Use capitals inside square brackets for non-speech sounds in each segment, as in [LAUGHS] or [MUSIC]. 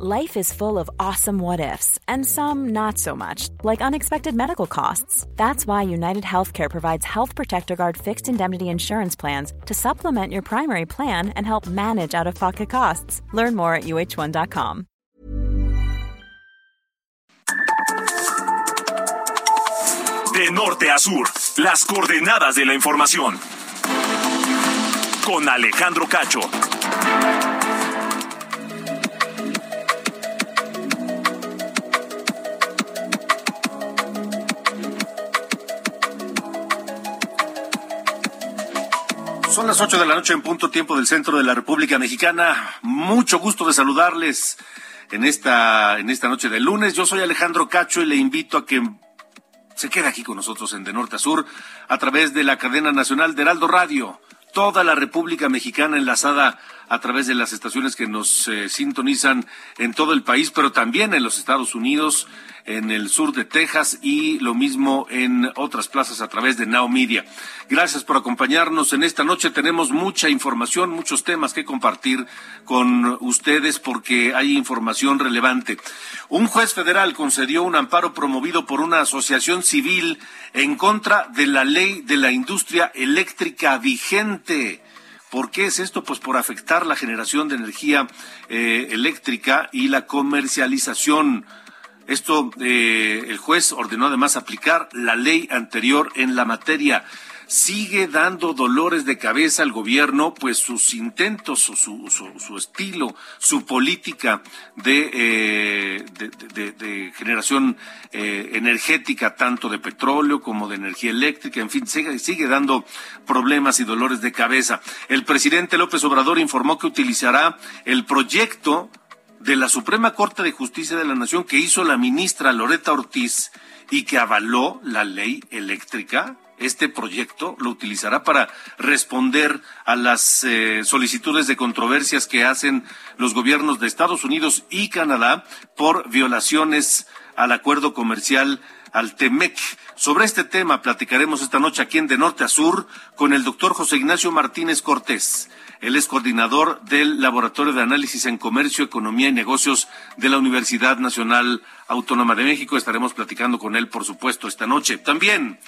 Life is full of awesome what ifs, and some not so much, like unexpected medical costs. That's why United Healthcare provides Health Protector Guard fixed indemnity insurance plans to supplement your primary plan and help manage out of pocket costs. Learn more at uh1.com. De norte a sur, las coordenadas de la información. Con Alejandro Cacho. Son las 8 de la noche en punto tiempo del centro de la República Mexicana. Mucho gusto de saludarles en esta, en esta noche de lunes. Yo soy Alejandro Cacho y le invito a que se quede aquí con nosotros en De Norte a Sur a través de la cadena nacional de Heraldo Radio. Toda la República Mexicana enlazada a través de las estaciones que nos eh, sintonizan en todo el país, pero también en los Estados Unidos en el sur de Texas y lo mismo en otras plazas a través de Now Media. Gracias por acompañarnos en esta noche. Tenemos mucha información, muchos temas que compartir con ustedes porque hay información relevante. Un juez federal concedió un amparo promovido por una asociación civil en contra de la ley de la industria eléctrica vigente. ¿Por qué es esto? Pues por afectar la generación de energía eh, eléctrica y la comercialización esto, eh, el juez ordenó además aplicar la ley anterior en la materia. Sigue dando dolores de cabeza al gobierno, pues sus intentos, su, su, su estilo, su política de, eh, generación eh, energética, tanto de petróleo como de energía eléctrica, en fin, sigue, sigue dando problemas y dolores de cabeza. El presidente López Obrador informó que utilizará el proyecto de la Suprema Corte de Justicia de la Nación que hizo la ministra Loreta Ortiz y que avaló la ley eléctrica, este proyecto lo utilizará para responder a las eh, solicitudes de controversias que hacen los gobiernos de Estados Unidos y Canadá por violaciones al acuerdo comercial al TEMEC. Sobre este tema platicaremos esta noche aquí en De Norte a Sur con el doctor José Ignacio Martínez Cortés él es coordinador del Laboratorio de Análisis en Comercio, Economía y Negocios de la Universidad Nacional Autónoma de México. Estaremos platicando con él, por supuesto, esta noche. También,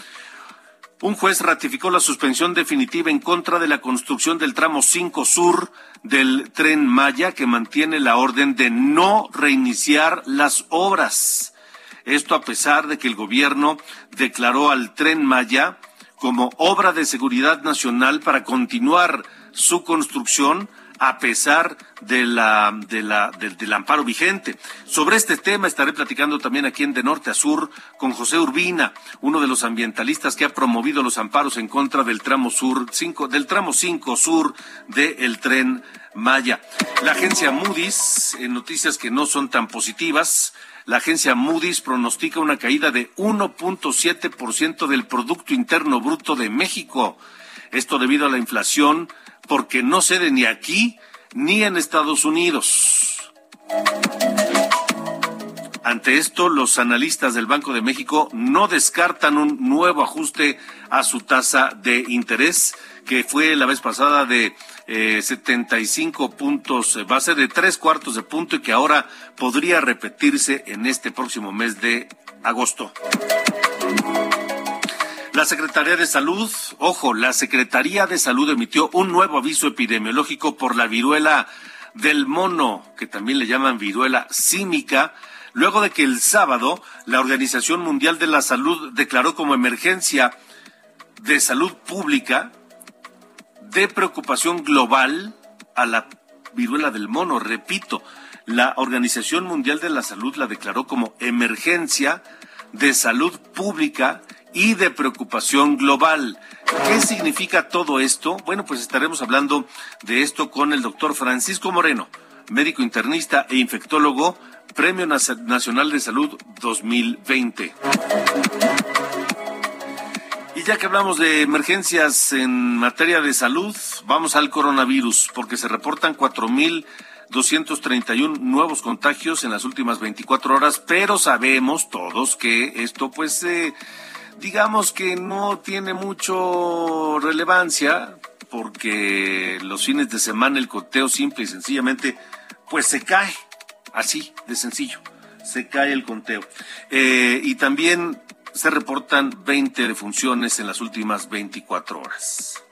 un juez ratificó la suspensión definitiva en contra de la construcción del tramo 5 sur del tren Maya, que mantiene la orden de no reiniciar las obras. Esto a pesar de que el gobierno declaró al tren Maya como obra de seguridad nacional para continuar su construcción a pesar de la, de la, del amparo vigente. Sobre este tema estaré platicando también aquí en De Norte a Sur con José Urbina, uno de los ambientalistas que ha promovido los amparos en contra del tramo sur, cinco, del tramo 5 sur del tren Maya. La agencia Moody's, en noticias que no son tan positivas, la agencia Moody's pronostica una caída de 1.7% del Producto Interno Bruto de México. Esto debido a la inflación porque no cede ni aquí ni en Estados Unidos. Ante esto, los analistas del Banco de México no descartan un nuevo ajuste a su tasa de interés, que fue la vez pasada de eh, 75 puntos eh, base de tres cuartos de punto y que ahora podría repetirse en este próximo mes de agosto. La Secretaría de Salud, ojo, la Secretaría de Salud emitió un nuevo aviso epidemiológico por la viruela del mono, que también le llaman viruela símica, luego de que el sábado la Organización Mundial de la Salud declaró como emergencia de salud pública de preocupación global a la viruela del mono. Repito, la Organización Mundial de la Salud la declaró como emergencia de salud pública y de preocupación global. ¿Qué significa todo esto? Bueno, pues estaremos hablando de esto con el doctor Francisco Moreno, médico internista e infectólogo, Premio Nacional de Salud 2020. Y ya que hablamos de emergencias en materia de salud, vamos al coronavirus, porque se reportan 4.231 nuevos contagios en las últimas 24 horas, pero sabemos todos que esto pues... Eh, digamos que no tiene mucho relevancia porque los fines de semana el conteo simple y sencillamente pues se cae. Así, de sencillo. Se cae el conteo. Eh, y también se reportan 20 defunciones en las últimas 24 horas.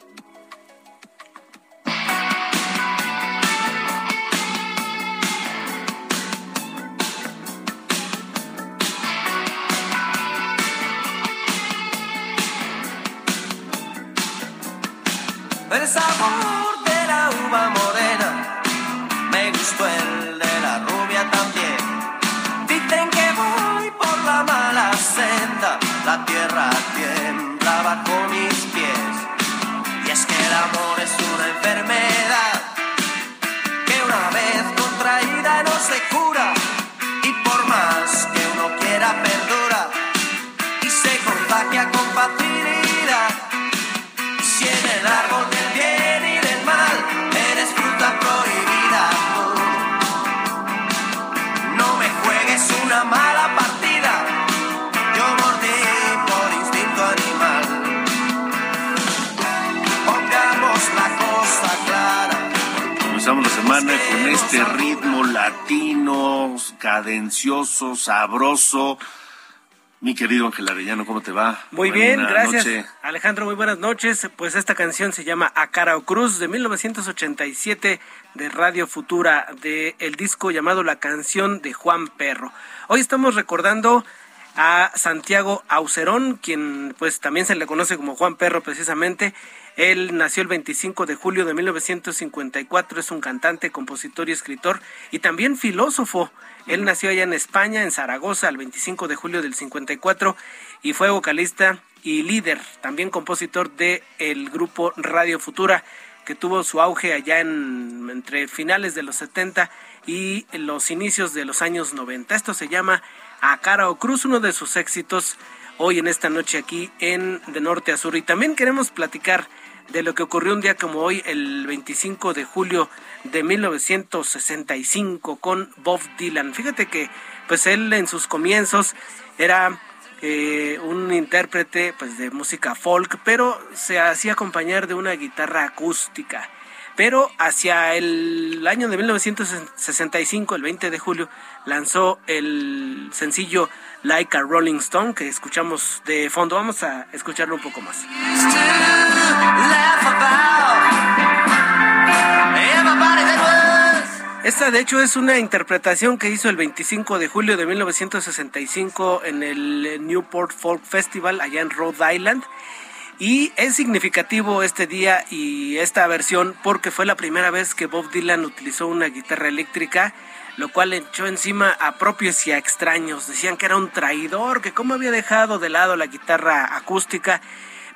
Este ritmo latino, cadencioso, sabroso. Mi querido Ángel Arellano, ¿cómo te va? Muy Buena bien, gracias. noche. Alejandro, muy buenas noches. Pues esta canción se llama A Cara o Cruz de 1987 de Radio Futura, de el disco llamado La canción de Juan Perro. Hoy estamos recordando a Santiago Aucerón, quien pues también se le conoce como Juan Perro precisamente. Él nació el 25 de julio de 1954, es un cantante, compositor y escritor y también filósofo. Él nació allá en España, en Zaragoza, el 25 de julio del 54 y fue vocalista y líder, también compositor de el grupo Radio Futura, que tuvo su auge allá en entre finales de los 70 y los inicios de los años 90. Esto se llama A Cara o Cruz, uno de sus éxitos hoy en esta noche aquí en De Norte a Sur. Y también queremos platicar de lo que ocurrió un día como hoy, el 25 de julio de 1965 con Bob Dylan. Fíjate que pues él en sus comienzos era eh, un intérprete pues de música folk, pero se hacía acompañar de una guitarra acústica. Pero hacia el año de 1965, el 20 de julio, lanzó el sencillo Like a Rolling Stone que escuchamos de fondo. Vamos a escucharlo un poco más. Esta de hecho es una interpretación que hizo el 25 de julio de 1965 en el Newport Folk Festival allá en Rhode Island. Y es significativo este día y esta versión porque fue la primera vez que Bob Dylan utilizó una guitarra eléctrica, lo cual echó encima a propios y a extraños. Decían que era un traidor, que cómo había dejado de lado la guitarra acústica.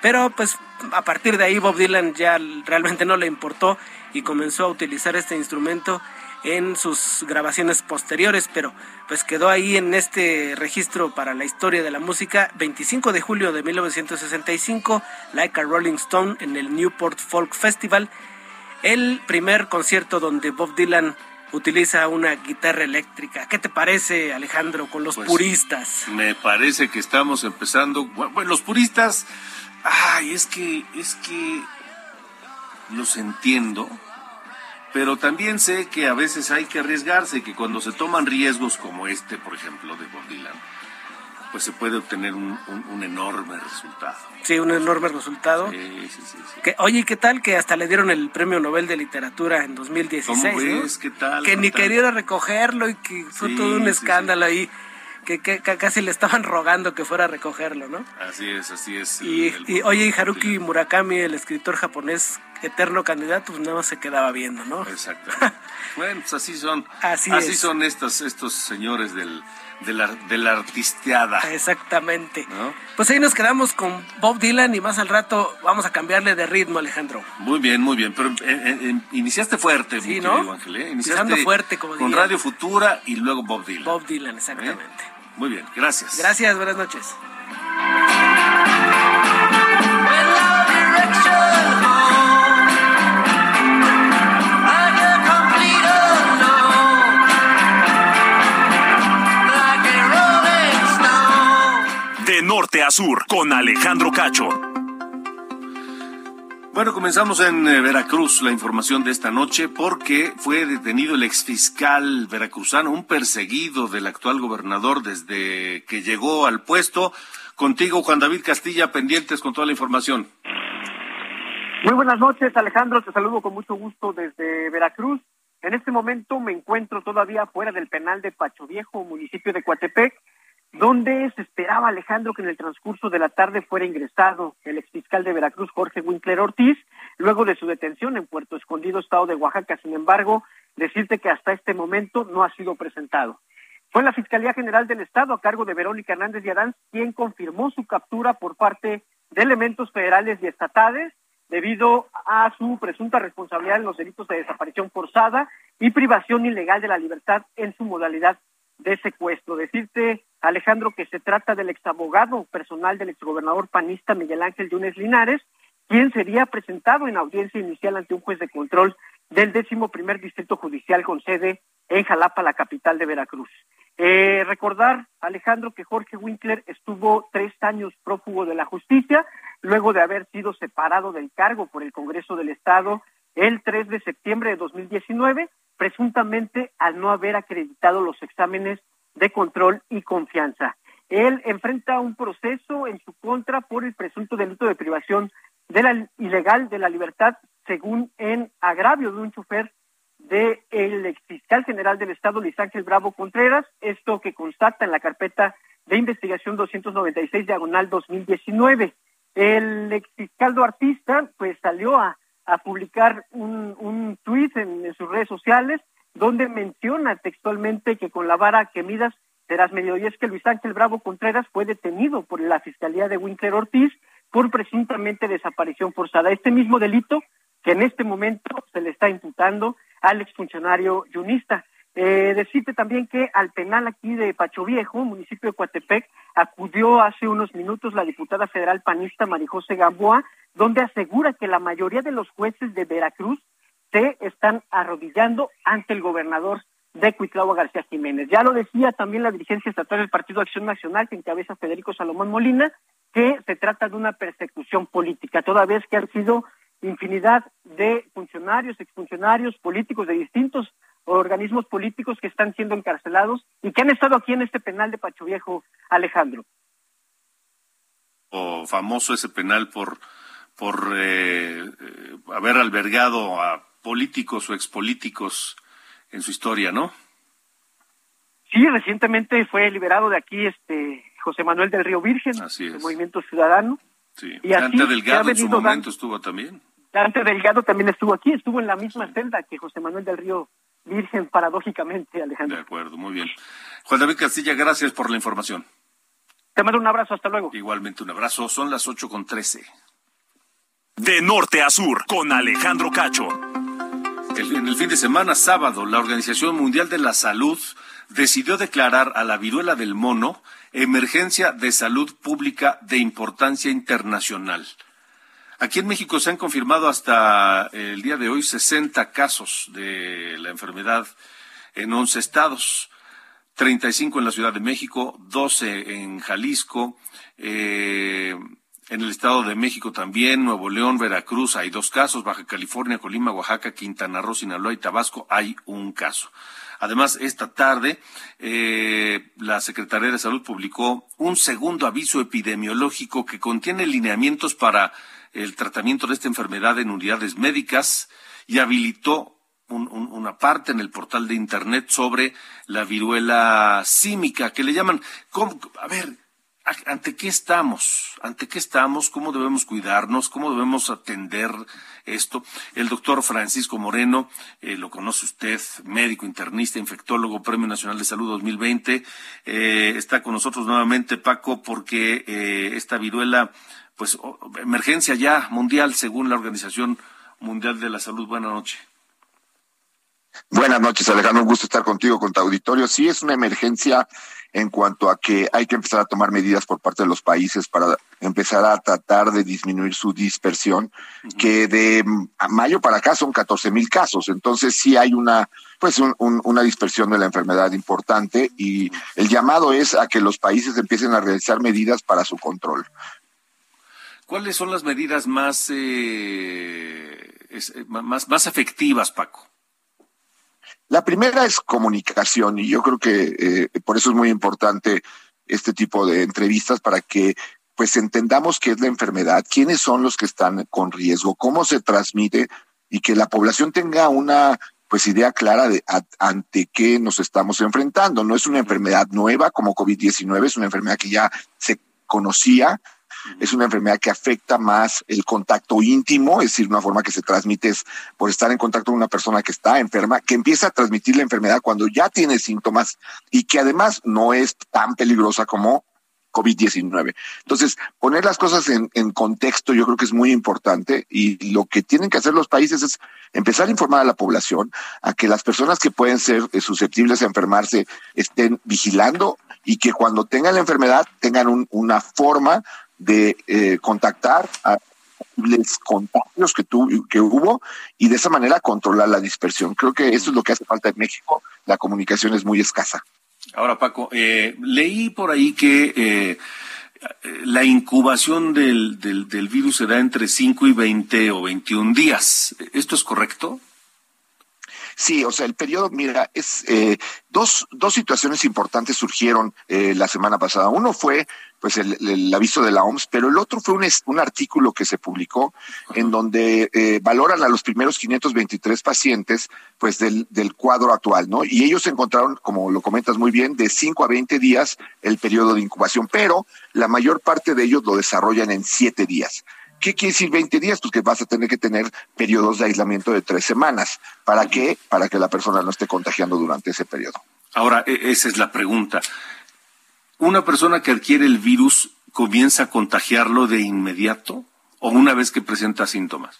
Pero pues a partir de ahí Bob Dylan ya realmente no le importó y comenzó a utilizar este instrumento en sus grabaciones posteriores, pero pues quedó ahí en este registro para la historia de la música 25 de julio de 1965, Like a Rolling Stone en el Newport Folk Festival, el primer concierto donde Bob Dylan utiliza una guitarra eléctrica. ¿Qué te parece, Alejandro, con los Pues, puristas? Me parece que estamos empezando. Bueno, los puristas. Ay, es que, es que los entiendo, pero también sé que a veces hay que arriesgarse, que cuando se toman riesgos como este, por ejemplo, de Bob Dylan, pues se puede obtener un, un- un enorme resultado. Sí, un enorme resultado. Sí, sí, sí, sí. Que, oye, ¿y ¿qué tal que hasta le dieron el Premio Nobel de Literatura en 2016? ¿Cómo ¿no? ves? ¿Qué tal? Que ¿Qué ni quería ir a recogerlo y que fue Sí, todo un sí, escándalo ahí. Que, que- que casi le estaban rogando que fuera a recogerlo, ¿no? Así es, así es. Y, el- y, el- oye, Haruki Murakami, el escritor japonés eterno candidato, pues nada más se quedaba viendo, ¿no? Exacto. [LAUGHS] bueno, pues así son. Así es. son estos, estos señores del, de, la, de la artisteada. Exactamente. ¿No? Pues ahí nos quedamos con Bob Dylan y más al rato vamos a cambiarle de ritmo, Alejandro. Muy bien, muy bien. Pero eh, eh, eh, iniciaste fuerte, Sí, ¿no? Ángel. ¿eh? Iniciaste fuerte, como con diría. Radio Futura y luego Bob Dylan. Bob Dylan, exactamente. Muy bien, gracias. Gracias, buenas noches. Norte a sur, con Alejandro Cacho. Bueno, comenzamos en eh, Veracruz la información de esta noche porque fue detenido el exfiscal veracruzano, un perseguido del actual gobernador desde que llegó al puesto. Contigo, Juan David Castilla, pendientes con toda la información. Muy buenas noches, Alejandro. Te saludo con mucho gusto desde Veracruz. En este momento me encuentro todavía fuera del penal de Pacho Viejo, municipio de Coatepec, donde se esperaba, Alejandro, que en el transcurso de la tarde fuera ingresado el exfiscal de Veracruz, Jorge Winkler Ortiz, luego de su detención en Puerto Escondido, estado de Oaxaca. Sin embargo, decirte que hasta este momento no ha sido presentado. Fue la Fiscalía General del Estado, a cargo de Verónica Hernández de Adán, quien confirmó su captura por parte de elementos federales y estatales debido a su presunta responsabilidad en los delitos de desaparición forzada y privación ilegal de la libertad en su modalidad de secuestro. Decirte, Alejandro, que se trata del exabogado personal del exgobernador panista Miguel Ángel Yunes Linares, quien sería presentado en audiencia inicial ante un juez de control del décimo primer distrito judicial con sede en Jalapa, la capital de Veracruz. Eh, recordar, Alejandro, que Jorge Winkler estuvo tres años prófugo de la justicia, luego de haber sido separado del cargo por el Congreso del Estado el 3 de septiembre de 2019 presuntamente al no haber acreditado los exámenes de control y confianza. Él enfrenta un proceso en su contra por el presunto delito de privación de la ilegal de la libertad, según en agravio de un chofer del de fiscal general del Estado, Luis Ángel Bravo Contreras, esto que constata en la carpeta de investigación 296 diagonal 2019. El ex fiscal artista pues salió a a publicar un, un tuit en, sus redes sociales donde menciona textualmente que con la vara que midas serás medio. Y es que Luis Ángel Bravo Contreras fue detenido por la Fiscalía de Winkler Ortiz por presuntamente desaparición forzada. Este mismo delito que en este momento se le está imputando al exfuncionario yunista. Eh, decirte también que al penal aquí de Pacho Viejo, municipio de Coatepec, acudió hace unos minutos la diputada federal panista Marijose Gamboa, donde asegura que la mayoría de los jueces de Veracruz se están arrodillando ante el gobernador de Cuitlagua García Jiménez. Ya lo decía también la dirigencia estatal del Partido Acción Nacional, que encabeza Federico Salomón Molina, que se trata de una persecución política, toda vez que han sido infinidad de funcionarios, exfuncionarios, políticos de distintos organismos políticos que están siendo encarcelados y que han estado aquí en este penal de Pacho Viejo, Alejandro. O famoso ese penal por, por eh, eh, haber albergado a políticos o expolíticos en su historia, ¿no? Sí, recientemente fue liberado de aquí este José Manuel del Río Virgen, del Movimiento Ciudadano. Sí. Y Dante Delgado en su momento estuvo también. Dante Delgado también estuvo aquí, estuvo en la misma celda que José Manuel del Río virgen paradójicamente, Alejandro. De acuerdo, muy bien. Juan David Castilla, gracias por la información. Te mando un abrazo, hasta luego. Igualmente un abrazo, son las ocho con trece. De norte a sur, con Alejandro Cacho. en el fin de semana, sábado, la Organización Mundial de la Salud decidió declarar a la viruela del mono emergencia de salud pública de importancia internacional. Aquí en México se han confirmado hasta el día de hoy 60 casos de la enfermedad en 11 estados. 35 en la Ciudad de México, 12 en Jalisco, eh, en el Estado de México también, Nuevo León, Veracruz hay dos casos, Baja California, Colima, Oaxaca, Quintana Roo, Sinaloa y Tabasco hay un caso. Además, esta tarde eh, la Secretaría de Salud publicó un segundo aviso epidemiológico que contiene lineamientos para el tratamiento de esta enfermedad en unidades médicas y habilitó una parte en el portal de Internet sobre la viruela símica, que le llaman, a ver, ¿ante qué estamos? ¿Ante qué estamos? ¿Cómo debemos cuidarnos? ¿Cómo debemos atender esto? El doctor Francisco Moreno, eh, lo conoce usted, médico, internista, infectólogo, Premio Nacional de Salud 2020, eh, está con nosotros nuevamente, Paco, porque eh, esta viruela pues emergencia ya mundial según la Organización Mundial de la Salud. Buenas noches. Buenas noches, Alejandro. Un gusto estar contigo, con tu auditorio. Sí, es una emergencia en cuanto a que hay que empezar a tomar medidas por parte de los países para empezar a tratar de disminuir su dispersión, que de mayo para acá son 14 mil casos. Entonces sí hay una, pues una dispersión de la enfermedad importante y el llamado es a que los países empiecen a realizar medidas para su control. ¿Cuáles son las medidas más, eh, más, más efectivas, Paco? La primera es comunicación y yo creo que eh, por eso es muy importante este tipo de entrevistas para que pues entendamos qué es la enfermedad, quiénes son los que están con riesgo, cómo se transmite y que la población tenga una pues idea clara de ante qué nos estamos enfrentando. No es una enfermedad nueva como COVID-19, es una enfermedad que ya se conocía, es una enfermedad que afecta más el contacto íntimo, es decir, una forma que se transmite es por estar en contacto con una persona que está enferma, que empieza a transmitir la enfermedad cuando ya tiene síntomas y que además no es tan peligrosa como COVID-19. Entonces, poner las cosas en, contexto yo creo que es muy importante y lo que tienen que hacer los países es empezar a informar a la población a que las personas que pueden ser eh, susceptibles a enfermarse estén vigilando y que cuando tengan la enfermedad tengan una forma de eh, contactar a los contagios que, que hubo y de esa manera controlar la dispersión. Creo que eso es lo que hace falta en México. La comunicación es muy escasa. Ahora, Paco, eh, leí por ahí que eh, la incubación del, del, del, virus se da entre 5 y 20 o 21 días. ¿Esto es correcto? Sí, o sea, el periodo, mira, es eh, dos, dos situaciones importantes surgieron eh, la semana pasada. Uno fue pues el, aviso de la OMS, pero el otro fue un, un artículo que se publicó en donde eh, valoran a los primeros 523 pacientes pues del, del cuadro actual, ¿no? Y ellos encontraron, como lo comentas muy bien, de 5 a 20 días el periodo de incubación, pero la mayor parte de ellos lo desarrollan en 7 días. ¿Qué quiere decir 20 días? Pues que vas a tener que tener periodos de aislamiento de tres semanas. ¿Para qué? Para que la persona no esté contagiando durante ese periodo. Ahora, e, esa es la pregunta. ¿Una persona que adquiere el virus comienza a contagiarlo de inmediato o una vez que presenta síntomas?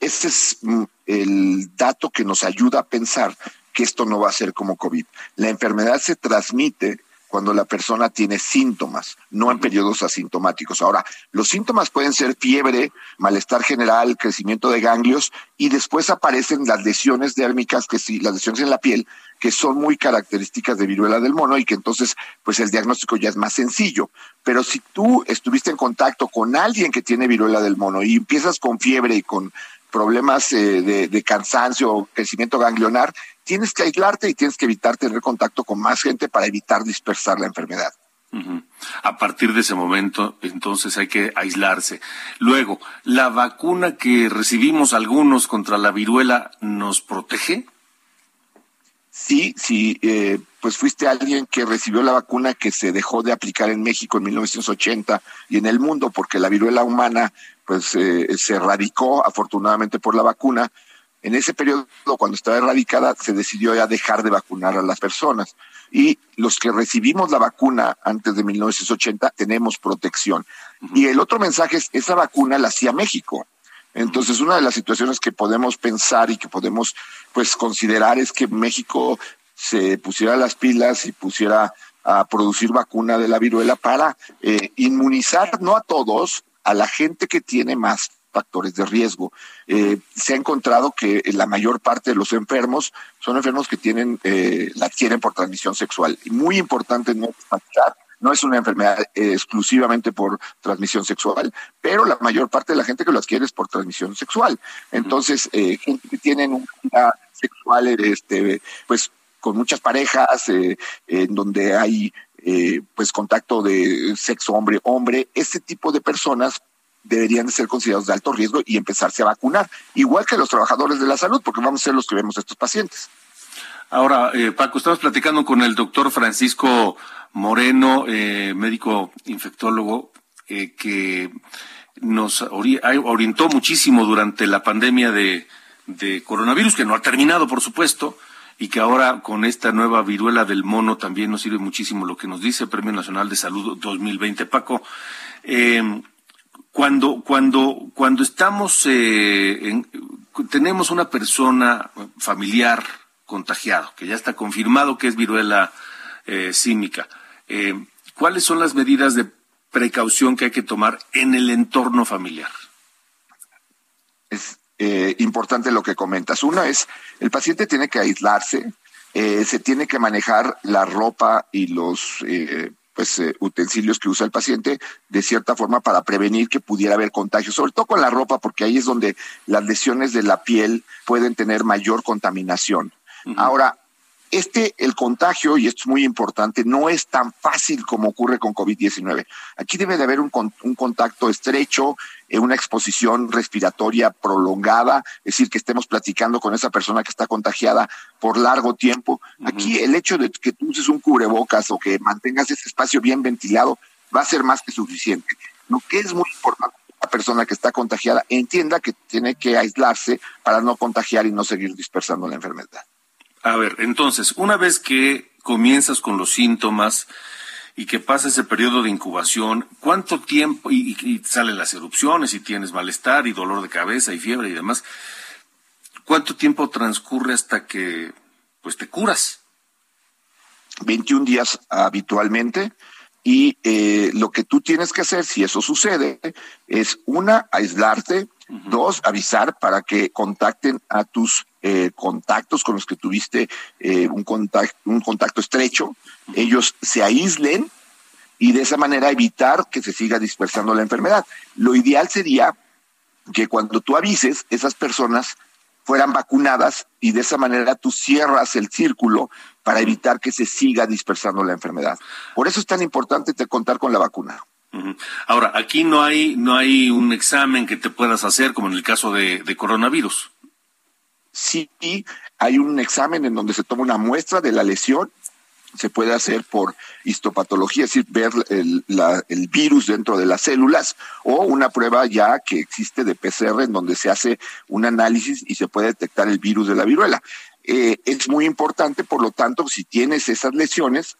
Ese es mm, el dato que nos ayuda a pensar que esto no va a ser como COVID. La enfermedad se transmite cuando la persona tiene síntomas, no en periodos asintomáticos. Ahora, los síntomas pueden ser fiebre, malestar general, crecimiento de ganglios y después aparecen las lesiones dérmicas, que sí, las lesiones en la piel, que son muy características de viruela del mono y que entonces, pues el diagnóstico ya es más sencillo. Pero si tú estuviste en contacto con alguien que tiene viruela del mono y empiezas con fiebre y con problemas eh, de, de cansancio o crecimiento ganglionar, tienes que aislarte y tienes que evitar tener contacto con más gente para evitar dispersar la enfermedad. A partir de ese momento, entonces hay que aislarse. Luego, ¿la vacuna que recibimos algunos contra la viruela nos protege? Sí, sí, eh, pues fuiste alguien que recibió la vacuna que se dejó de aplicar en México en 1980 y en el mundo porque la viruela humana pues eh, se erradicó afortunadamente por la vacuna en ese periodo, cuando estaba erradicada, se decidió ya dejar de vacunar a las personas. Y los que recibimos la vacuna antes de 1980 tenemos protección. Y el otro mensaje es, esa vacuna la hacía México. Entonces, una de las situaciones que podemos pensar y que podemos pues considerar es que México se pusiera las pilas y pusiera a producir vacuna de la viruela para eh, inmunizar, no a todos, a la gente que tiene más factores de riesgo. Eh, se ha encontrado que la mayor parte de los enfermos son enfermos que tienen, eh, la adquieren por transmisión sexual. Muy importante no no es una enfermedad eh, exclusivamente por transmisión sexual, pero la mayor parte de la gente que lo adquiere es por transmisión sexual. Entonces, eh, gente que tienen una vida sexual, este, pues con muchas parejas, en donde hay pues contacto de sexo hombre-hombre, ese tipo de personas deberían de ser considerados de alto riesgo y empezarse a vacunar, igual que los trabajadores de la salud, porque vamos a ser los que vemos a estos pacientes. Ahora, eh, Paco, estamos platicando con el doctor Francisco Moreno, eh, médico infectólogo, eh, que nos orientó muchísimo durante la pandemia de, coronavirus, que no ha terminado, por supuesto, y que ahora con esta nueva viruela del mono también nos sirve muchísimo lo que nos dice el Premio Nacional de Salud 2020. Paco, eh, cuando, cuando, cuando estamos, eh, tenemos una persona familiar contagiado, que ya está confirmado que es viruela símica, eh, ¿cuáles son las medidas de precaución que hay que tomar en el entorno familiar? Es importante lo que comentas. Una es, el paciente tiene que aislarse, se tiene que manejar la ropa y los pues eh, utensilios que usa el paciente de cierta forma para prevenir que pudiera haber contagio, sobre todo con la ropa, porque ahí es donde las lesiones de la piel pueden tener mayor contaminación. Ahora, este, el contagio, y esto es muy importante, no es tan fácil como ocurre con COVID-19. Aquí debe de haber un, un contacto estrecho, eh, una exposición respiratoria prolongada, es decir, que estemos platicando con esa persona que está contagiada por largo tiempo. Aquí el hecho de que tú uses un cubrebocas o que mantengas ese espacio bien ventilado va a ser más que suficiente. Lo que es muy importante la persona que está contagiada entienda que tiene que aislarse para no contagiar y no seguir dispersando la enfermedad. A ver, entonces, una vez que comienzas con los síntomas y que pasa ese periodo de incubación, ¿cuánto tiempo, y, salen las erupciones y tienes malestar y dolor de cabeza y fiebre y demás, cuánto tiempo transcurre hasta que pues te curas? 21 días habitualmente y eh, lo que tú tienes que hacer si eso sucede es una, aislarte, dos, avisar para que contacten a tus eh, contactos con los que tuviste eh, un, contacto, un contacto estrecho, ellos se aíslen y de esa manera evitar que se siga dispersando la enfermedad. Lo ideal sería que cuando tú avises, esas personas fueran vacunadas y de esa manera tú cierras el círculo para evitar que se siga dispersando la enfermedad. Por eso es tan importante te contar con la vacuna. Ahora, aquí no hay, no hay un examen que te puedas hacer como en el caso de coronavirus sí hay un examen en donde se toma una muestra de la lesión, se puede hacer por histopatología, es decir, ver el, virus dentro de las células, o una prueba ya que existe de PCR en donde se hace un análisis y se puede detectar el virus de la viruela. Eh, es muy importante, por lo tanto, si tienes esas lesiones,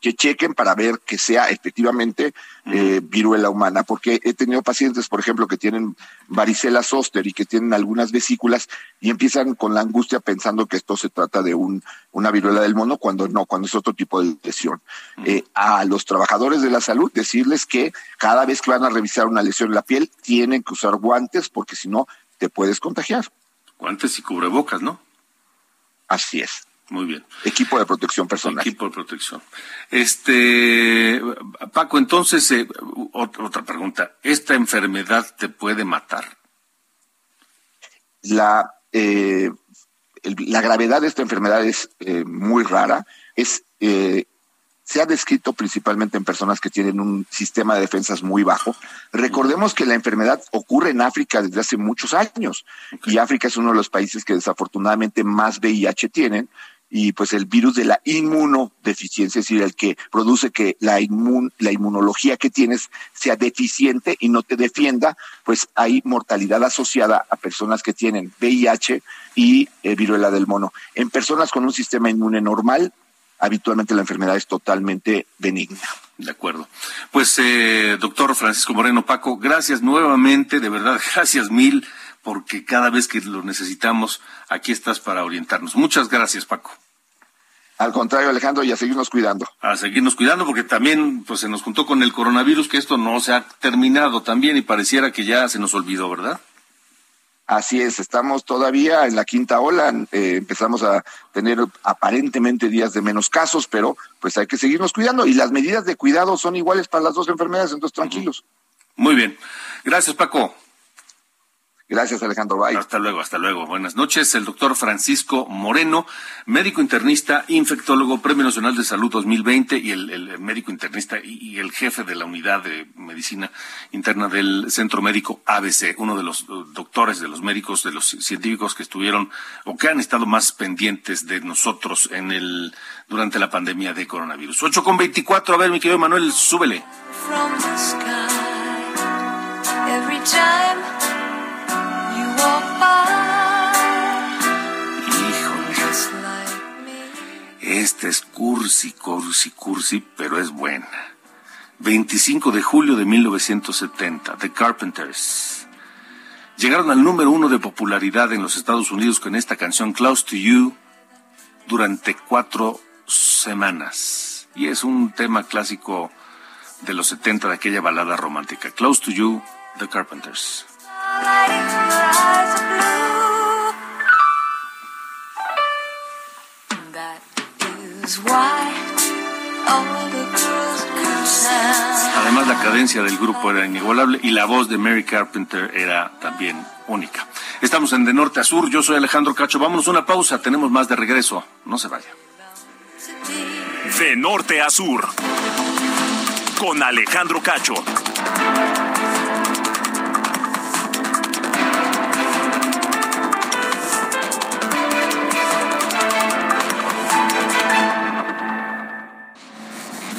que chequen para ver que sea efectivamente eh, viruela humana, porque he tenido pacientes, por ejemplo, que tienen varicela zoster y que tienen algunas vesículas y empiezan con la angustia pensando que esto se trata de un, una viruela del mono, cuando no, cuando es otro tipo de lesión. Eh, a los trabajadores de la salud decirles que cada vez que van a revisar una lesión en la piel tienen que usar guantes porque si no te puedes contagiar. Guantes y cubrebocas, ¿no? Así es. Muy bien. Equipo de protección personal. Equipo de protección. Este, Paco, entonces, eh, otra pregunta. ¿Esta enfermedad te puede matar? La, eh, la gravedad de esta enfermedad es eh, muy rara. Es, se ha descrito principalmente en personas que tienen un sistema de defensas muy bajo. Recordemos que la enfermedad ocurre en África desde hace muchos años y África es uno de los países que desafortunadamente más VIH tienen y pues el virus de la inmunodeficiencia, es decir, el que produce que la, inmun, la inmunología que tienes sea deficiente y no te defienda, pues hay mortalidad asociada a personas que tienen VIH y eh, viruela del mono. En personas con un sistema inmune normal, habitualmente la enfermedad es totalmente benigna. De acuerdo. Pues, eh, doctor Francisco Moreno Paco, gracias nuevamente, de verdad, [LAUGHS] gracias mil, porque cada vez que lo necesitamos, aquí estás para orientarnos. Muchas gracias, Paco. Al contrario, Alejandro, y a seguirnos cuidando. A seguirnos cuidando, porque también pues, se nos juntó con el coronavirus, que esto no se ha terminado también y pareciera que ya se nos olvidó, ¿verdad? Así es, estamos todavía en la quinta ola, eh, empezamos a tener aparentemente días de menos casos, pero pues hay que seguirnos cuidando y las medidas de cuidado son iguales para las dos enfermedades, entonces tranquilos. Muy bien, gracias Paco. Gracias, Alejandro. Bye. Hasta luego, hasta luego. Buenas noches. El doctor Francisco Moreno, médico internista, infectólogo, Premio Nacional de Salud 2020 y el, médico internista y, el jefe de la unidad de medicina interna del Centro Médico ABC, uno de los eh, doctores, de los médicos, de los científicos que estuvieron o que han estado más pendientes de nosotros en el durante la pandemia de coronavirus. 8 con 24. A ver, mi querido Manuel, súbele. Esta es cursi, cursi, cursi, pero es buena. 25 de julio de 1970, The Carpenters. Llegaron al número uno de popularidad en los Estados Unidos con esta canción Close to You durante cuatro semanas. Y es un tema clásico de los 70 de aquella balada romántica. Close to You, The Carpenters. Además, la cadencia del grupo era inigualable y la voz de Mary Carpenter era también única. Estamos en De Norte a Sur. Yo soy Alejandro Cacho. Vámonos una pausa. Tenemos más de regreso. No se vaya. De Norte a Sur. Con Alejandro Cacho.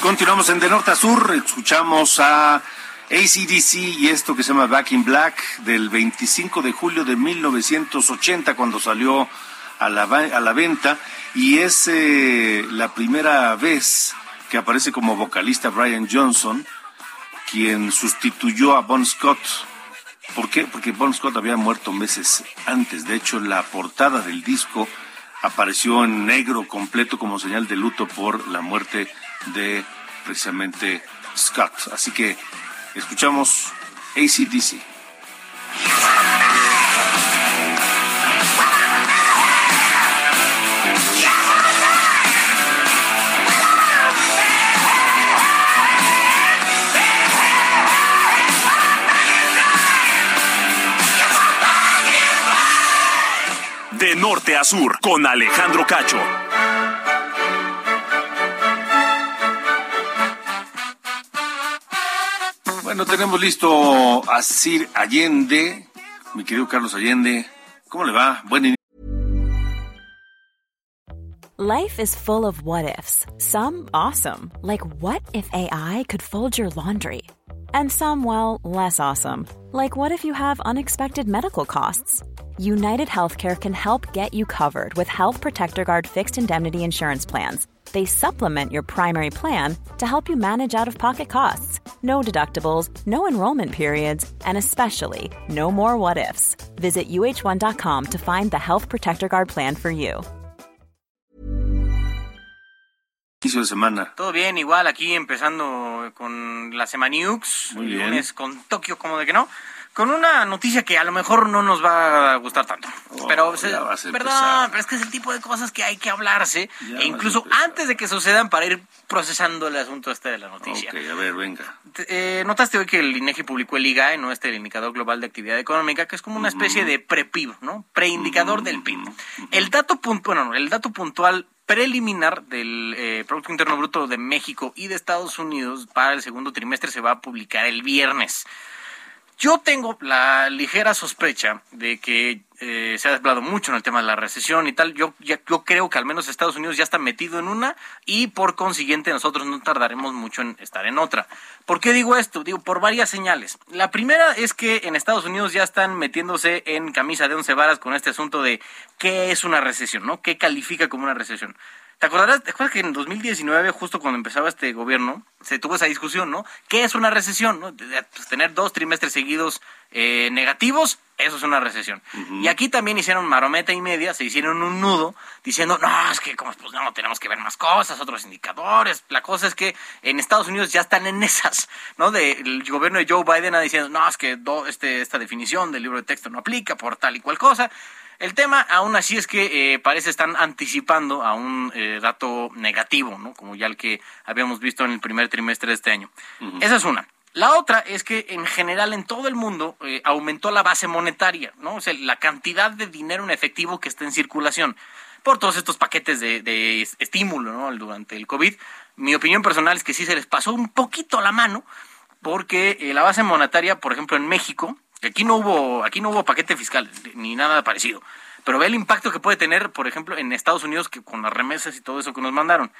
Continuamos en De Norte a Sur, escuchamos a ACDC y esto que se llama Back in Black del 25 de julio de 1980 cuando salió a la, a la venta y es eh, la primera vez que aparece como vocalista Brian Johnson, quien sustituyó a Bon Scott. ¿Por qué? Porque Bon Scott había muerto meses antes. De hecho, la portada del disco apareció en negro completo como señal de luto por la muerte de precisamente Scott. Así que escuchamos ACDC. De norte a sur, con Alejandro Cacho. Bueno, tenemos listo a Sir Allende, mi querido Carlos Allende. ¿Cómo le va? Buen Life is full of what ifs. Some awesome, like what if AI could fold your laundry? And some, well, less awesome, like what if you have unexpected medical costs? United Healthcare can help get you covered with Health Protector Guard fixed indemnity insurance plans they supplement your primary plan to help you manage out of pocket costs. No deductibles, no enrollment periods, and especially no more what ifs. Visit uh1.com to find the Health Protector Guard plan for you. Inicio de semana. Todo bien, igual aquí empezando con la Semaniux. Muy bien. Lunes con Tokio, como de que no. Con una noticia que a lo mejor no nos va a gustar tanto. Oh, pero, perdón, pero es que es el tipo de cosas que hay que hablarse, Ya e incluso antes de que sucedan para ir procesando el asunto este de la noticia. Ok, a ver, venga. Eh, Notaste hoy que el INEGI publicó el IGAE, ¿no? Este el indicador global de actividad económica, que es como una especie de pre-PIB, ¿no? Preindicador del PIB. El dato bueno, el dato puntual preliminar del eh, Producto Interno Bruto de México y de Estados Unidos para el segundo trimestre se va a publicar el viernes. Yo tengo la ligera sospecha de que eh, se ha hablado mucho en el tema de la recesión y tal. Yo, ya- yo creo que al menos Estados Unidos ya está metido en una y por consiguiente nosotros no tardaremos mucho en estar en otra. ¿Por qué digo esto? Digo, por varias señales. La primera es que en Estados Unidos ya están metiéndose en camisa de once varas con este asunto de qué es una recesión, ¿no? ¿Qué califica como una recesión? ¿Te acordarás? ¿Te acuerdas que en 2019, justo cuando empezaba este gobierno, se tuvo esa discusión, ¿no? ¿Qué es una recesión? ¿no? Pues, tener dos trimestres seguidos eh, negativos, eso es una recesión. Y aquí también hicieron marometa y media, se hicieron un nudo diciendo, no, es que como, pues no, tenemos que ver más cosas, otros indicadores. La cosa es que en Estados Unidos ya están en esas, ¿no? De, el gobierno de Joe Biden ha diciendo, no, es que do- este, esta definición del libro de texto no aplica por tal y cual cosa. El tema aún así es que eh, parece están anticipando a un eh, dato negativo, ¿no? Como ya el que habíamos visto en el primer trimestre de este año. Esa es una. La otra es que en general en todo el mundo eh, aumentó la base monetaria, ¿no? O sea, la cantidad de dinero en efectivo que está en circulación por todos estos paquetes de, de es- estímulo, ¿no? Durante el COVID. Mi opinión personal es que sí se les pasó un poquito la mano porque eh, la base monetaria, por ejemplo, en México, aquí no hubo, aquí no hubo paquete fiscal ni nada parecido, pero ve el impacto que puede tener, por ejemplo, en Estados Unidos que con las remesas y todo eso que nos mandaron.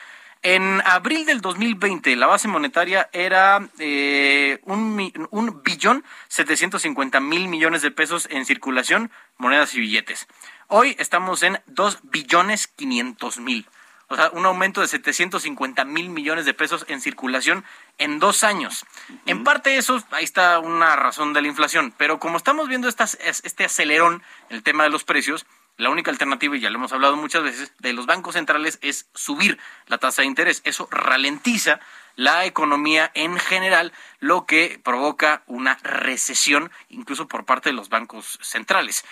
En abril del 2020, la base monetaria era eh, un, un billón 750 mil millones de pesos en circulación, monedas y billetes. Hoy estamos en 2 billones 500 mil. O sea, un aumento de 750 mil millones de pesos en circulación en dos años. En parte eso, ahí está una razón de la inflación, pero como estamos viendo estas, este acelerón en el tema de los precios, la única alternativa, y ya lo hemos hablado muchas veces, de los bancos centrales es subir la tasa de interés. Eso ralentiza la economía en general, lo que provoca una recesión incluso por parte de los bancos centrales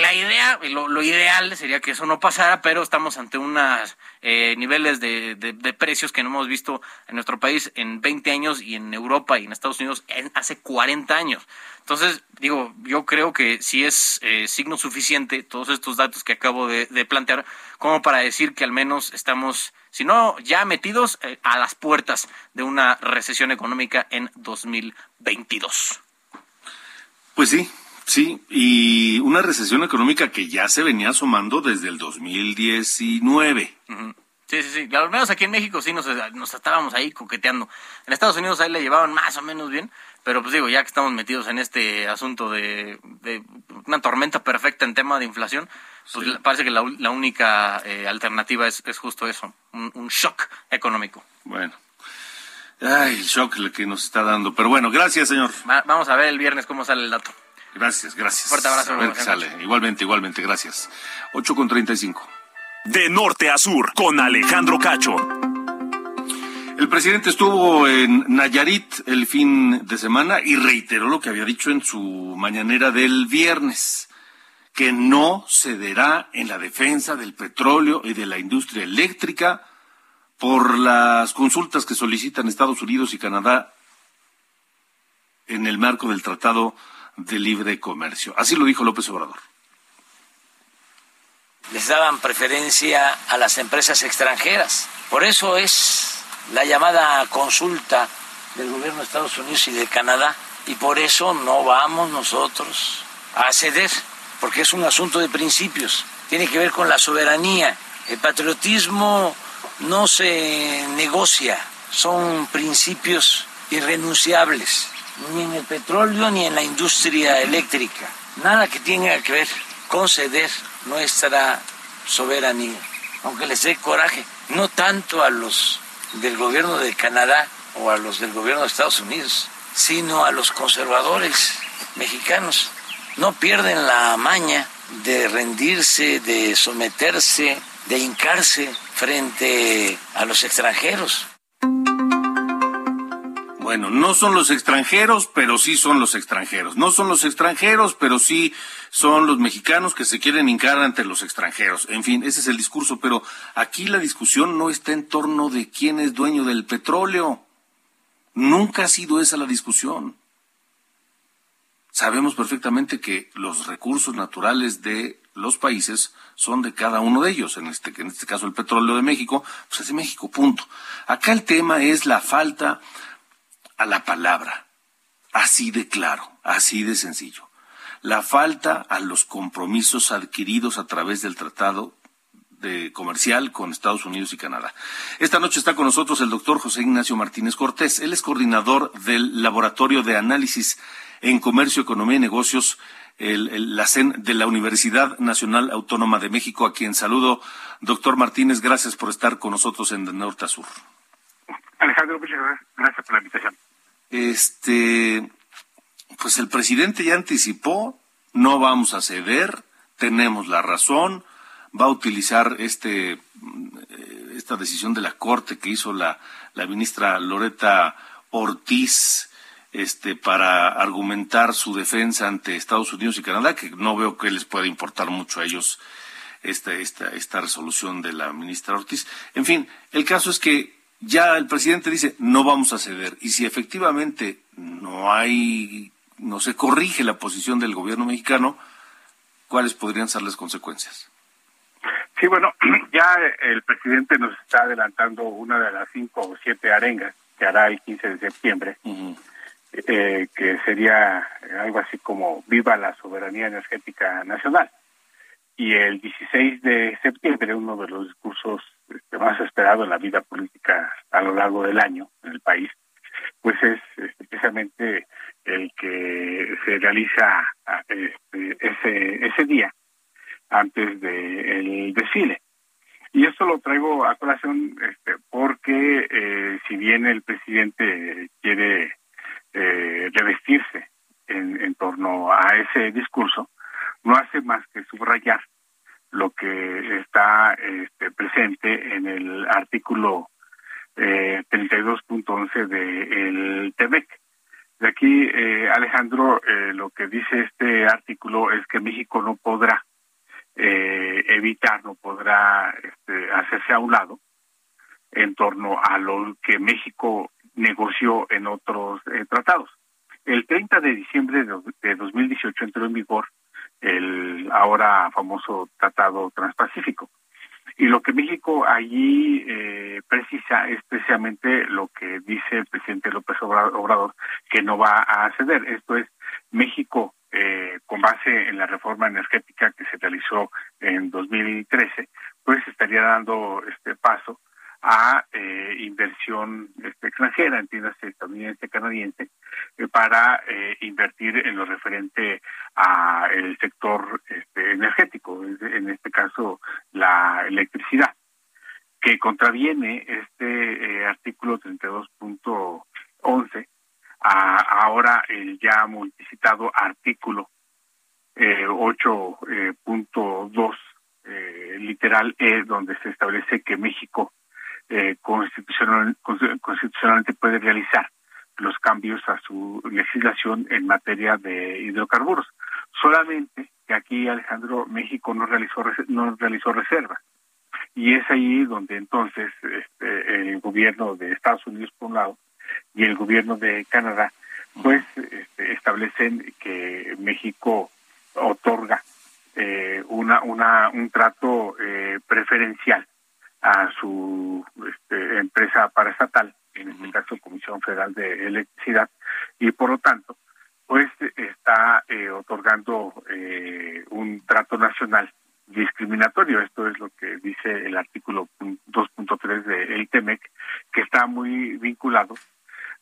la idea, lo, ideal sería que eso no pasara, pero estamos ante unos eh, niveles de, de, precios que no hemos visto en nuestro país en 20 años y en Europa y en Estados Unidos en, hace 40 años. Entonces, digo, yo creo que sí es eh, signo suficiente todos estos datos que acabo de, plantear como para decir que al menos estamos, si no ya metidos eh, a las puertas de una recesión económica en 2022. Pues sí, Sí, y una recesión económica que ya se venía asomando desde el 2019. Sí, sí, sí. Al menos aquí en México sí nos, estábamos ahí coqueteando. En Estados Unidos ahí le llevaban más o menos bien, pero pues digo, ya que estamos metidos en este asunto de, una tormenta perfecta en tema de inflación, pues parece que la, única eh, alternativa es, justo eso, un, shock económico. Bueno. Ay, el shock que nos está dando. Pero bueno, gracias, señor. vamos a ver el viernes cómo sale el dato. Gracias, gracias. Fuerte abrazo. Igualmente, igualmente, gracias. 8 con 35. De norte a sur, con Alejandro Cacho. El presidente estuvo en Nayarit el fin de semana y reiteró lo que había dicho en su mañanera del viernes, que no cederá en la defensa del petróleo y de la industria eléctrica por las consultas que solicitan Estados Unidos y Canadá en el marco del Tratado de libre comercio. Así lo dijo López Obrador. Les daban preferencia a las empresas extranjeras. Por eso es la llamada consulta del gobierno de Estados Unidos y de Canadá. Y por eso no vamos nosotros a ceder, porque es un asunto de principios. Tiene que ver con la soberanía. El patriotismo no se negocia, son principios irrenunciables ni en el petróleo ni en la industria eléctrica. Nada que tenga que ver con ceder nuestra soberanía, aunque les dé coraje, no tanto a los del gobierno de Canadá o a los del gobierno de Estados Unidos, sino a los conservadores mexicanos. No pierden la maña de rendirse, de someterse, de hincarse frente a los extranjeros. Bueno, no son los extranjeros, pero sí son los extranjeros. No son los extranjeros, pero sí son los mexicanos que se quieren hincar ante los extranjeros. En fin, ese es el discurso, pero aquí la discusión no está en torno de quién es dueño del petróleo. Nunca ha sido esa la discusión. Sabemos perfectamente que los recursos naturales de los países son de cada uno de ellos. En este, en este caso, el petróleo de México, pues es de México, punto. Acá el tema es la falta a la palabra. Así de claro, así de sencillo. La falta a los compromisos adquiridos a través del tratado de comercial con Estados Unidos y Canadá. Esta noche está con nosotros el doctor José Ignacio Martínez Cortés. Él es coordinador del Laboratorio de Análisis en Comercio, Economía y Negocios, el, la CEN de la Universidad Nacional Autónoma de México, a quien saludo. Doctor Martínez, gracias por estar con nosotros en Norte a Sur. Alejandro, muchas gracias por la invitación. Este, pues el presidente ya anticipó, no vamos a ceder, tenemos la razón, va a utilizar este eh, esta decisión de la corte que hizo la, la ministra Loreta Ortiz este para argumentar su defensa ante Estados Unidos y Canadá, que no veo que les pueda importar mucho a ellos esta, esta, esta resolución de la ministra Ortiz. En fin, el caso es que ya el presidente dice no vamos a ceder y si efectivamente no hay no se corrige la posición del gobierno mexicano cuáles podrían ser las consecuencias sí bueno [CLEARS THROAT] ya el presidente nos está adelantando una de las cinco o siete arengas que hará el 15 de septiembre eh, que sería algo así como viva la soberanía energética nacional. Y el 16 de septiembre, uno de los discursos este, más esperados en la vida política a lo largo del año en el país, pues es precisamente el que se realiza este, ese, ese día antes del desfile. Y esto lo traigo a colación este, porque eh, si bien el presidente quiere eh, revestirse en, en torno a ese discurso, no hace más que subrayar lo que está este, presente en el artículo eh, 32.11 del TEMEC. De aquí, eh, Alejandro, eh, lo que dice este artículo es que México no podrá eh, evitar, no podrá este, hacerse a un lado en torno a lo que México negoció en otros eh, tratados. El 30 de diciembre de 2018 entró en vigor el ahora famoso Tratado Transpacífico. Y lo que México allí eh, precisa es precisamente lo que dice el presidente López Obrador, que no va a ceder. Esto es, México, eh, con base en la reforma energética que se realizó en 2013, pues estaría dando este paso a eh, inversión este, extranjera, entiéndase estadounidense, canadiense, eh, para eh, invertir en lo referente a el sector este, energético, en este caso la electricidad, que contraviene este artículo 32.11 a ahora el ya multicitado artículo 8.2 literal E, donde se establece que México eh, constitucional, constitucionalmente puede realizar los cambios a su legislación en materia de hidrocarburos. Solamente que aquí Alejandro México no realizó no realizó reserva y es ahí donde entonces este, el gobierno de Estados Unidos por un lado y el gobierno de Canadá pues este, establecen que México otorga eh, una una un trato eh, preferencial a su este, empresa paraestatal, en este caso Comisión Federal de Electricidad, y por lo tanto, pues está eh, otorgando eh, un trato nacional discriminatorio. Esto es lo que dice el artículo 2.3 de el TEMEC, que está muy vinculado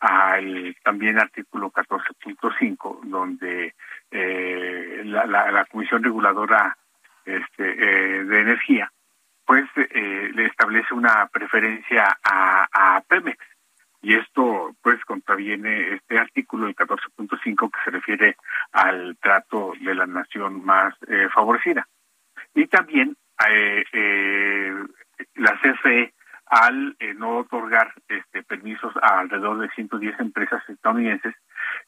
al también artículo 14.5, donde eh, la, la, la, Comisión Reguladora este, de Energía pues eh, le establece una preferencia a, a Pemex. Y esto pues contraviene este artículo, el 14.5, que se refiere al trato de la nación más eh, favorecida. Y también eh, eh, la CFE, al eh, no otorgar este, permisos a alrededor de 110 empresas estadounidenses,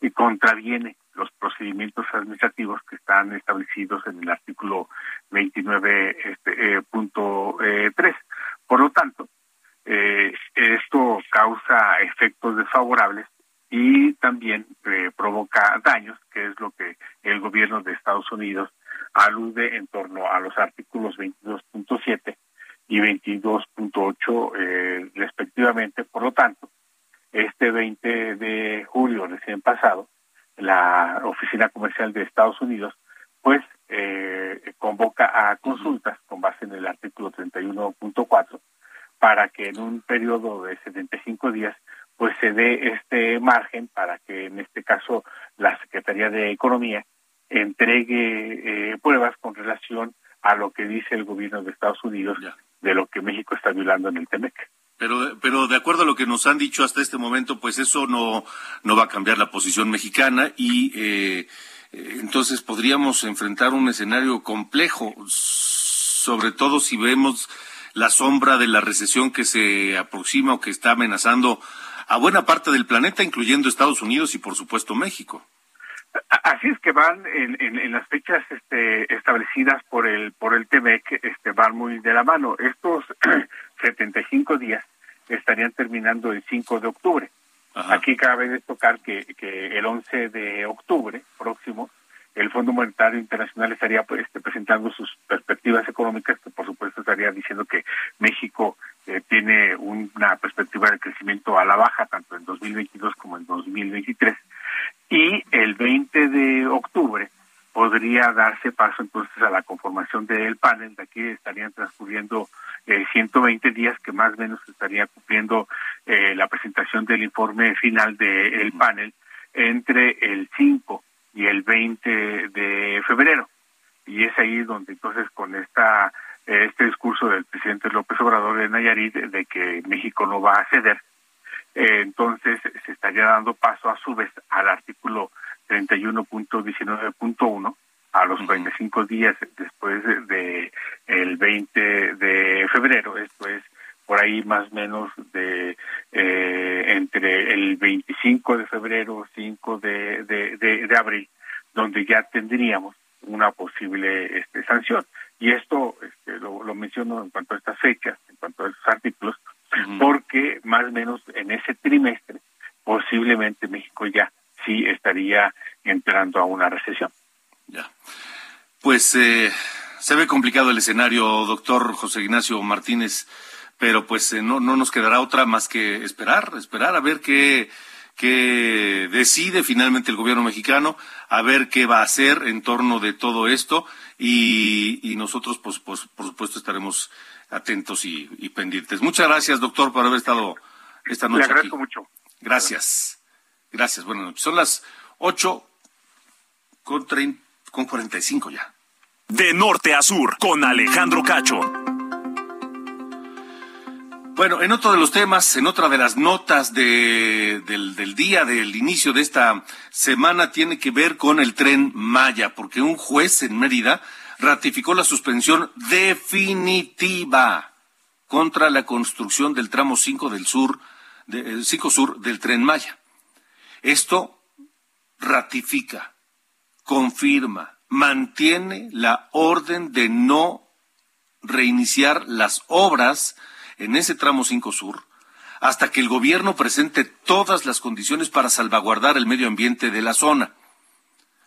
y contraviene los procedimientos administrativos que están establecidos en el artículo 29 este, eh, punto eh, 3. Por lo tanto, eh, esto causa efectos desfavorables y también eh, provoca daños, que es lo que el gobierno de Estados Unidos alude en torno a los artículos 22.7 y 22.8 eh, respectivamente. Por lo tanto, este 20 de julio recién pasado, la Oficina Comercial de Estados Unidos, pues eh, convoca a consultas con base en el artículo 31.4 para que en un periodo de 75 días pues se dé este margen para que en este caso la Secretaría de Economía entregue eh, pruebas con relación a lo que dice el gobierno de Estados Unidos de lo que México está violando en el TEMEC. Pero, pero de acuerdo a lo que nos han dicho hasta este momento, pues eso no, no va a cambiar la posición mexicana y eh, entonces podríamos enfrentar un escenario complejo, sobre todo si vemos la sombra de la recesión que se aproxima o que está amenazando a buena parte del planeta, incluyendo Estados Unidos y por supuesto México. Así es que van en, en, las fechas este, establecidas por el por el TEMEC, este, van muy de la mano. Estos [CLEARS THROAT] 75 días estarían terminando el 5 de octubre. Ajá. Aquí cabe destacar que, que el 11 de octubre próximo el Fondo Monetario Internacional estaría pues, este, presentando sus perspectivas económicas, que por supuesto estaría diciendo que México eh, tiene una perspectiva de crecimiento a la baja, tanto en 2022 como en 2023. y el 20 de octubre podría darse paso entonces a la conformación del panel. De aquí estarían transcurriendo eh, 120 días que más o menos estaría cumpliendo eh, la presentación del informe final del panel entre el 5 y el 20 de febrero. Y es ahí donde entonces con esta este discurso del presidente López Obrador de Nayarit de que México no va a ceder, eh, entonces se estaría dando paso a su vez al artículo 31.19.1 a los 45 días después de, el 20 de febrero, esto es por ahí más o menos de eh, entre el 25 de febrero, 5 de, de, de abril, donde ya tendríamos una posible este, sanción. Y esto este, lo, lo, menciono en cuanto a estas fechas, en cuanto a esos artículos, porque más o menos en ese trimestre posiblemente México ya sí estaría entrando a una recesión. Ya. Pues eh, se ve complicado el escenario, doctor José Ignacio Martínez, pero pues eh, no, no nos quedará otra más que esperar, esperar a ver qué que decide finalmente el gobierno mexicano, a ver qué va a hacer en torno de todo esto y, y nosotros, pues, pues, por supuesto, estaremos atentos y, pendientes. Muchas gracias, doctor, por haber estado esta noche. Le agradezco mucho. Gracias. Gracias. Buenas noches. Son las ocho con, con 45 ya. De norte a sur, con Alejandro Cacho. Bueno, en otro de los temas, en otra de las notas de, del, del, día, del inicio de esta semana, tiene que ver con el tren Maya, porque un juez en Mérida ratificó la suspensión definitiva contra la construcción del tramo 5 del sur, del 5 sur del tren Maya. Esto ratifica, confirma, mantiene la orden de no reiniciar las obras en ese tramo 5 Sur hasta que el gobierno presente todas las condiciones para salvaguardar el medio ambiente de la zona.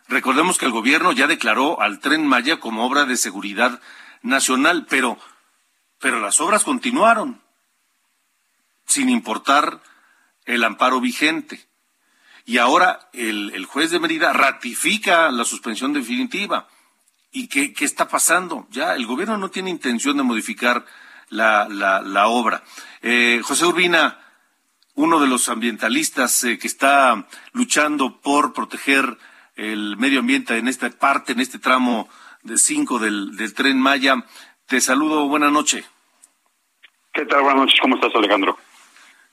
Recordemos que el gobierno ya declaró al tren Maya como obra de seguridad nacional, pero, pero las obras continuaron, sin importar el amparo vigente. Y ahora el, el juez de Mérida ratifica la suspensión definitiva. ¿Y qué, qué está pasando? Ya el gobierno no tiene intención de modificar la, la, la obra. Eh, José Urbina, uno de los ambientalistas eh, que está luchando por proteger el medio ambiente en esta parte, en este tramo de cinco del, del tren Maya. Te saludo, buena noche. ¿Qué tal? Buenas noches, ¿cómo estás, Alejandro?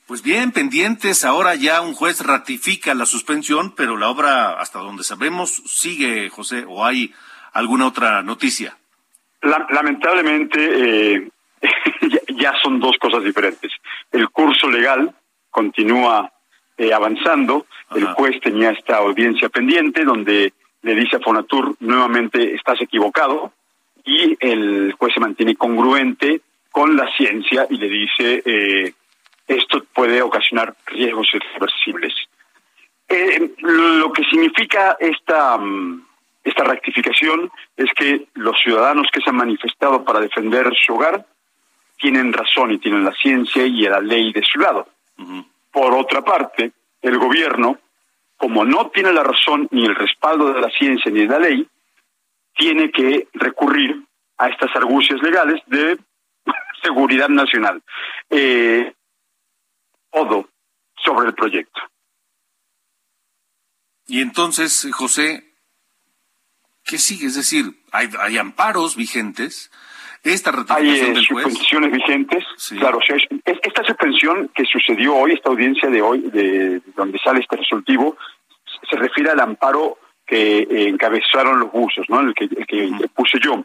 Pues bien, pendientes, ahora ya un juez ratifica la suspensión, pero la obra, hasta donde sabemos, sigue, José, o hay alguna otra noticia. La, lamentablemente, eh, [LAUGHS] ya, son dos cosas diferentes. El curso legal continúa eh, avanzando, el juez tenía esta audiencia pendiente donde le dice a Fonatur nuevamente estás equivocado y el juez se mantiene congruente con la ciencia y le dice eh, esto puede ocasionar riesgos irreversibles. Eh, lo que significa esta, mm, esta rectificación es que los ciudadanos que se han manifestado para defender su hogar tienen razón y tienen la ciencia y la ley de su lado. Por otra parte, el gobierno, como no tiene la razón ni el respaldo de la ciencia ni de la ley, tiene que recurrir a estas argucias legales de [LAUGHS] seguridad nacional. Eh, todo sobre el proyecto. Y entonces, José, ¿qué sigue? Es decir, hay, hay amparos vigentes, esta Hay eh, suspensiones vigentes, claro. esta suspensión que sucedió hoy, esta audiencia de hoy, de, donde sale este resolutivo, se refiere al amparo que eh, encabezaron los buzos, ¿no? El que, el que puse yo.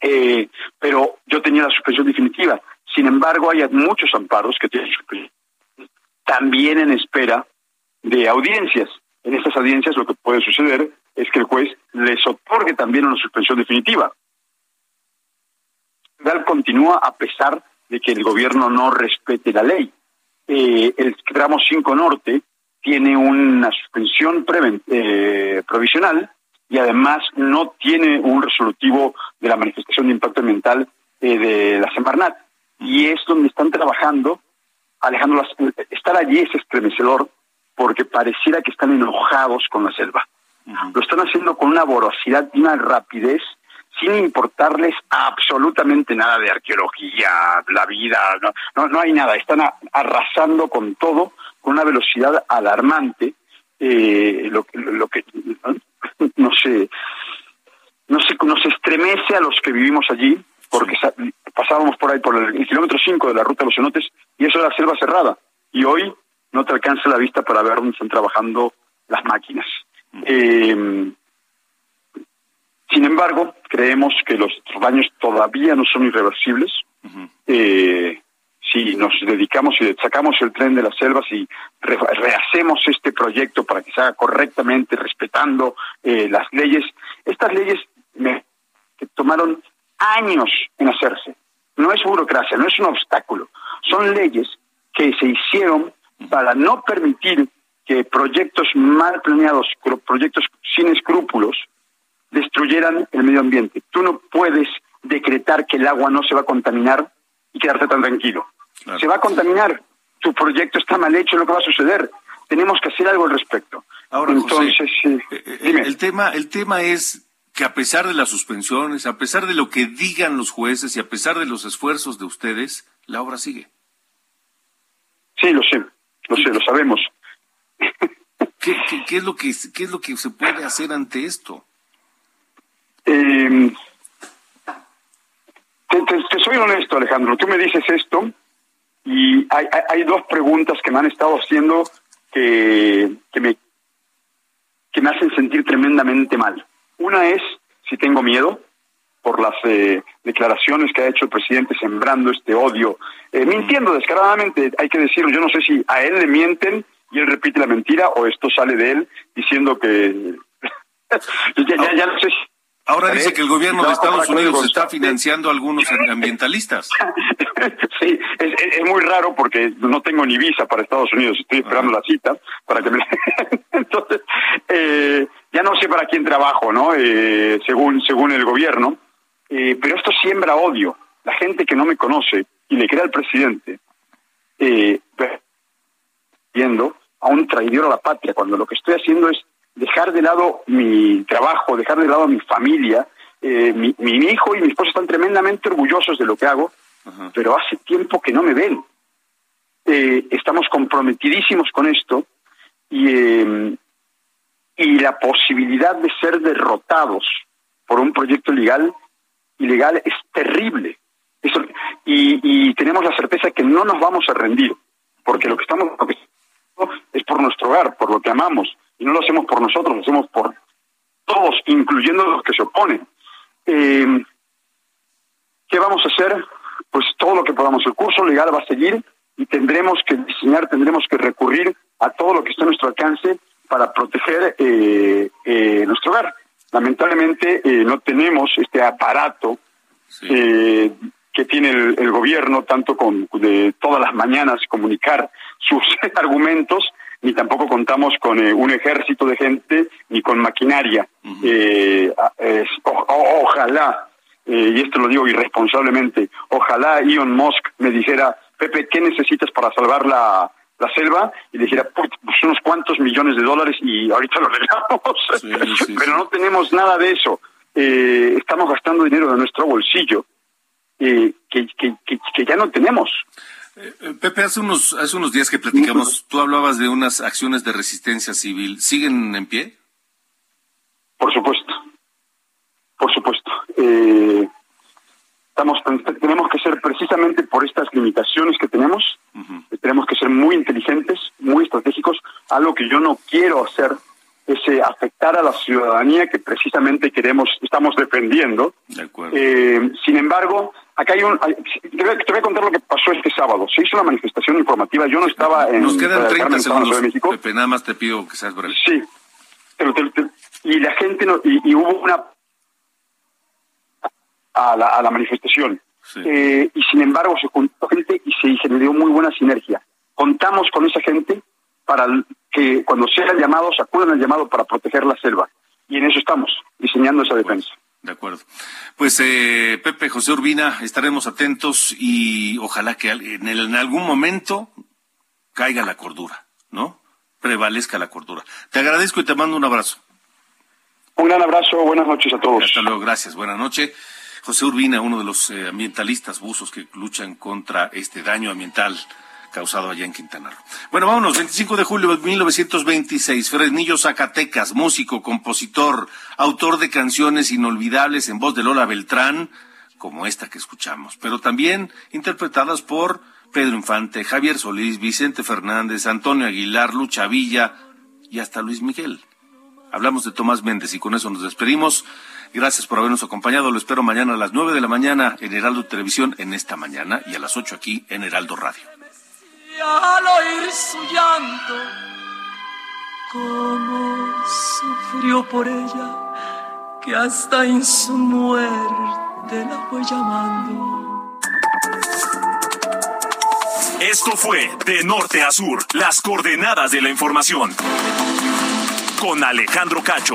Eh, pero yo tenía la suspensión definitiva. Sin embargo, hay muchos amparos que tienen suspensión. También en espera de audiencias. En estas audiencias lo que puede suceder es que el juez les otorgue también una suspensión definitiva continúa a pesar de que el gobierno no respete la ley. Eh, el tramo 5 Norte tiene una suspensión eh, provisional y además no tiene un resolutivo de la manifestación de impacto ambiental eh, de la Semarnat. Y es donde están trabajando, Alejandro, estar allí es estremecedor porque pareciera que están enojados con la selva. Lo están haciendo con una voracidad y una rapidez sin importarles absolutamente nada de arqueología, la vida, no, no, no hay nada, están arrasando con todo con una velocidad alarmante, eh, lo, lo que no sé, no sé, nos estremece a los que vivimos allí, porque pasábamos por ahí por el, kilómetro 5 de la ruta de los cenotes y eso era selva cerrada. Y hoy no te alcanza la vista para ver dónde están trabajando las máquinas. Eh, sin embargo, creemos que los daños todavía no son irreversibles. eh, si nos dedicamos y sacamos el tren de las selvas y rehacemos este proyecto para que se haga correctamente, respetando eh, las leyes, estas leyes me, que tomaron años en hacerse. No es burocracia, no es un obstáculo. Son leyes que se hicieron para no permitir que proyectos mal planeados, proyectos sin escrúpulos, destruyeran el medio ambiente. Tú no puedes decretar que el agua no se va a contaminar y quedarte tan tranquilo. Se va a contaminar. Tu proyecto está mal hecho, es lo que va a suceder. Tenemos que hacer algo al respecto. Ahora, Entonces, eh, eh, el tema, el tema es que a pesar de las suspensiones, a pesar de lo que digan los jueces y a pesar de los esfuerzos de ustedes, la obra sigue. Sí, lo sé, lo sé, lo sabemos. ¿Qué, qué, es lo que, qué es lo que se puede hacer ante esto? Eh, te, soy honesto, Alejandro. Tú me dices esto y hay, hay, dos preguntas que me han estado haciendo que, que, me, que me hacen sentir tremendamente mal. Una es si tengo miedo por las eh, declaraciones que ha hecho el presidente sembrando este odio, eh, mintiendo descaradamente, hay que decirlo. Yo no sé si a él le mienten y él repite la mentira o esto sale de él diciendo que [LAUGHS] ya, ya, no sé si Ahora dice que el gobierno de Estados Unidos está financiando a algunos ambientalistas. [LAUGHS] Sí, es, muy raro porque no tengo ni visa para Estados Unidos, estoy esperando la cita para que me... [LAUGHS] Entonces, eh, ya no sé para quién trabajo, ¿no? Eh, según, según el gobierno, eh, pero esto siembra odio. La gente que no me conoce y le crea al presidente, viendo a un traidor a la patria, cuando lo que estoy haciendo es dejar de lado mi trabajo, dejar de lado mi familia. Eh, mi, hijo y mi esposa están tremendamente orgullosos de lo que hago, pero hace tiempo que no me ven. Eh, estamos comprometidísimos con esto y, eh, y la posibilidad de ser derrotados por un proyecto legal ilegal es terrible. Eso, y, y tenemos la certeza que no nos vamos a rendir, porque lo que estamos lo que es por nuestro hogar, por lo que amamos, y no lo hacemos por nosotros, lo hacemos por todos, incluyendo los que se oponen. Eh, ¿Qué vamos a hacer? Pues todo lo que podamos. El curso legal va a seguir y tendremos que diseñar, tendremos que recurrir a todo lo que está a nuestro alcance para proteger eh, eh, nuestro hogar. Lamentablemente no tenemos este aparato que tiene el, gobierno, tanto con de todas las mañanas comunicar [LAUGHS] sus argumentos, ni tampoco contamos con eh, un ejército de gente ni con maquinaria. eh, ojalá, eh, y esto lo digo irresponsablemente, ojalá Elon Musk me dijera, Pepe, ¿qué necesitas para salvar la, la selva? Y le dijera, pues unos cuantos millones de dólares y ahorita lo arreglamos. [LAUGHS] Pero no tenemos nada de eso. Eh, estamos gastando dinero de nuestro bolsillo que, que, que ya no tenemos. Eh, Pepe, hace unos, hace unos días que platicamos, tú hablabas de unas acciones de resistencia civil. ¿Siguen en pie? Por supuesto. Por supuesto. Eh, estamos, tenemos que ser precisamente por estas limitaciones que tenemos, tenemos que ser muy inteligentes, muy estratégicos. Algo que yo no quiero hacer es eh, afectar a la ciudadanía que precisamente queremos, estamos defendiendo. sin embargo, Acá hay un. te, voy, a contar lo que pasó este sábado. Se hizo una manifestación informativa. Yo no estaba en. Nos quedan 30 segundos. De México. Pepe, nada más te pido que seas breve. Sí. y la gente. No, y, hubo una. A la, a la manifestación. Eh, y sin embargo, se juntó gente y se generó muy buena sinergia. Contamos con esa gente para que cuando sean llamados acudan al llamado para proteger la selva. Y en eso estamos, diseñando esa defensa. De acuerdo. Pues eh, Pepe José Urbina, estaremos atentos y ojalá que en, algún momento caiga la cordura, ¿no? prevalezca la cordura. Te agradezco y te mando un abrazo. Un gran abrazo, buenas noches a todos. Hasta luego, gracias, buenas noches. José Urbina, uno de los eh, ambientalistas buzos que luchan contra este daño ambiental causado allá en Quintana Roo. Bueno, vámonos, 25 de julio de 1926, Fresnillo Zacatecas, músico, compositor, autor de canciones inolvidables en voz de Lola Beltrán, como esta que escuchamos, pero también interpretadas por Pedro Infante, Javier Solís, Vicente Fernández, Antonio Aguilar, Lucha Villa y hasta Luis Miguel. Hablamos de Tomás Méndez y con eso nos despedimos. Gracias por habernos acompañado. Lo espero mañana a las 9 de la mañana en Heraldo Televisión en esta mañana y a las 8 aquí en Heraldo Radio. Al oír su llanto, cómo sufrió por ella, que hasta en su muerte la fue llamando. Esto fue De Norte a Sur, las coordenadas de la información. Con Alejandro Cacho.